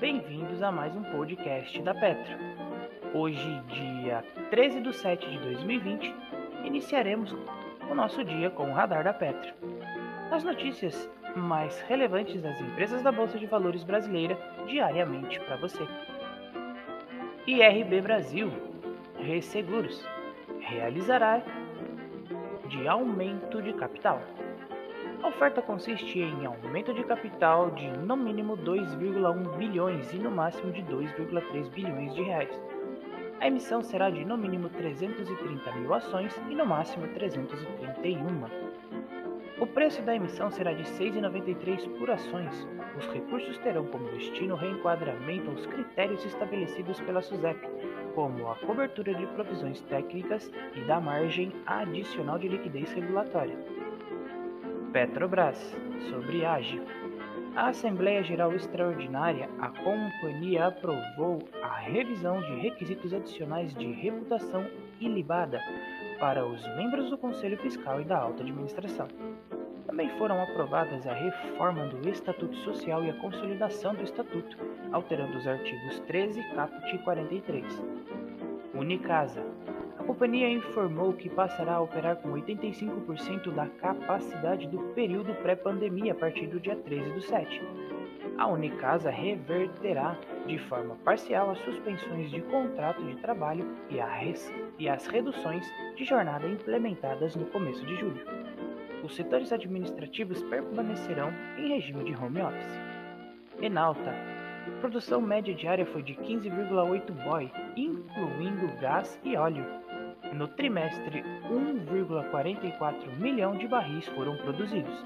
bem-vindos a mais um podcast da Petra. Hoje, dia 13 de 7 de 2020, iniciaremos o nosso dia com o Radar da Petra. As notícias mais relevantes das empresas da Bolsa de Valores brasileira diariamente para você. IRB Brasil, Resseguros, realizará de aumento de capital. A oferta consiste em aumento de capital de no mínimo 2,1 bilhões e no máximo de 2,3 bilhões de reais. A emissão será de no mínimo 330 mil ações e no máximo 331. O preço da emissão será de R$ 6,93 por ações. Os recursos terão como destino o reenquadramento aos critérios estabelecidos pela SUSEP, como a cobertura de provisões técnicas e da margem adicional de liquidez regulatória. Petrobras, sobre AGE. A Assembleia Geral Extraordinária, a companhia aprovou a revisão de requisitos adicionais de reputação ilibada para os membros do Conselho Fiscal e da Alta Administração. Também foram aprovadas a reforma do Estatuto Social e a consolidação do Estatuto, alterando os artigos 13, caput e 43. Unicasa companhia informou que passará a operar com 85% da capacidade do período pré-pandemia a partir do dia 13 do 7. A Unicasa reverterá de forma parcial as suspensões de contrato de trabalho e, e as reduções de jornada implementadas no começo de julho. Os setores administrativos permanecerão em regime de home office. Enalta produção média diária foi de 15,8 boy, incluindo gás e óleo. No trimestre, 1,44 milhão de barris foram produzidos.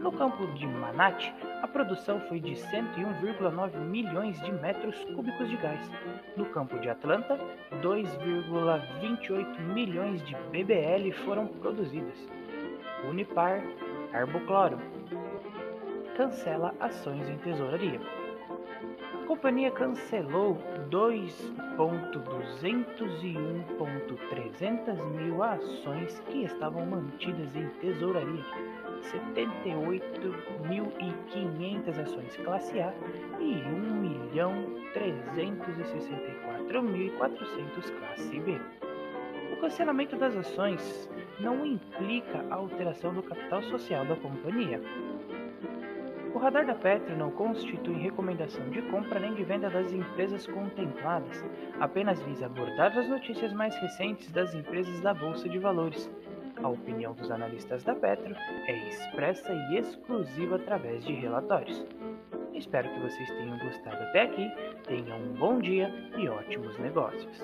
No campo de Manat, a produção foi de 101,9 milhões de metros cúbicos de gás. No campo de Atlanta, 2,28 milhões de BBL foram produzidas. Unipar, Arbocloro, cancela ações em tesouraria. A companhia cancelou 2.201.300 mil ações que estavam mantidas em tesouraria, 78.500 ações classe A e 1.364.400 classe B. O cancelamento das ações não implica a alteração do capital social da companhia. O radar da Petro não constitui recomendação de compra nem de venda das empresas contempladas, apenas visa abordar as notícias mais recentes das empresas da Bolsa de Valores. A opinião dos analistas da Petro é expressa e exclusiva através de relatórios. Espero que vocês tenham gostado até aqui, tenham um bom dia e ótimos negócios.